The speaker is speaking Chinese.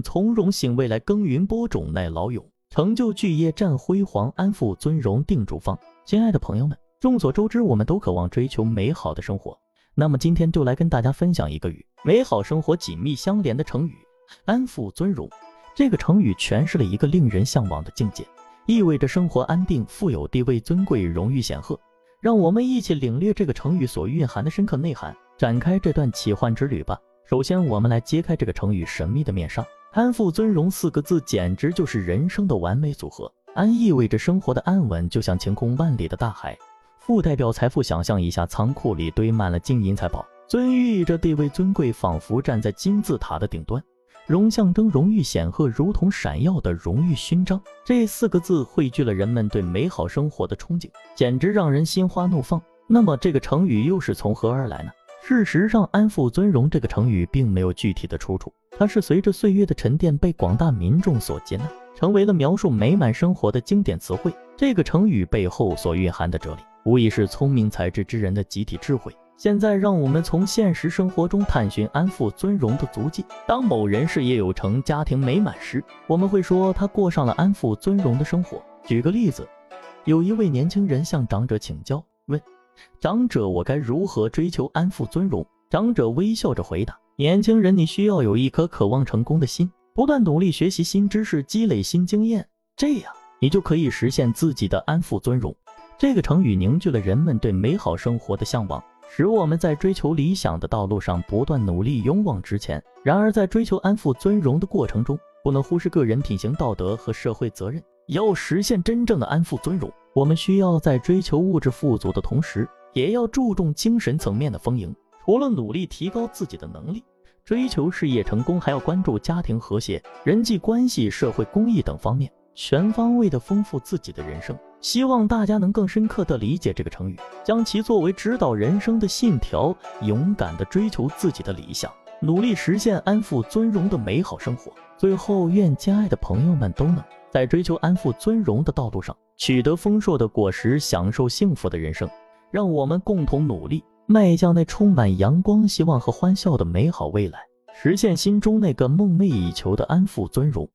从容醒未来，耕耘播种耐劳勇，成就巨业战辉煌，安富尊荣定主方。亲爱的朋友们，众所周知，我们都渴望追求美好的生活。那么今天就来跟大家分享一个与美好生活紧密相连的成语“安富尊荣”。这个成语诠释了一个令人向往的境界，意味着生活安定、富有、地位尊贵、荣誉显赫。让我们一起领略这个成语所蕴含的深刻内涵，展开这段奇幻之旅吧。首先，我们来揭开这个成语神秘的面纱。安富尊荣四个字简直就是人生的完美组合。安意味着生活的安稳，就像晴空万里的大海；富代表财富，想象一下仓库里堆满了金银财宝；尊寓意着地位尊贵，仿佛站在金字塔的顶端。荣象征荣誉显赫，如同闪耀的荣誉勋章。这四个字汇聚了人们对美好生活的憧憬，简直让人心花怒放。那么，这个成语又是从何而来呢？事实上，“安富尊荣”这个成语并没有具体的出处，它是随着岁月的沉淀被广大民众所接纳，成为了描述美满生活的经典词汇。这个成语背后所蕴含的哲理，无疑是聪明才智之人的集体智慧。现在，让我们从现实生活中探寻安富尊荣的足迹。当某人事业有成、家庭美满时，我们会说他过上了安富尊荣的生活。举个例子，有一位年轻人向长者请教，问：“长者，我该如何追求安富尊荣？”长者微笑着回答：“年轻人，你需要有一颗渴望成功的心，不断努力学习新知识，积累新经验，这样你就可以实现自己的安富尊荣。”这个成语凝聚了人们对美好生活的向往。使我们在追求理想的道路上不断努力，勇往直前。然而，在追求安富尊荣的过程中，不能忽视个人品行道德和社会责任。要实现真正的安富尊荣，我们需要在追求物质富足的同时，也要注重精神层面的丰盈。除了努力提高自己的能力，追求事业成功，还要关注家庭和谐、人际关系、社会公益等方面，全方位的丰富自己的人生。希望大家能更深刻的理解这个成语，将其作为指导人生的信条，勇敢的追求自己的理想，努力实现安富尊荣的美好生活。最后，愿亲爱的朋友们都能在追求安富尊荣的道路上取得丰硕的果实，享受幸福的人生。让我们共同努力，迈向那充满阳光、希望和欢笑的美好未来，实现心中那个梦寐以求的安富尊荣。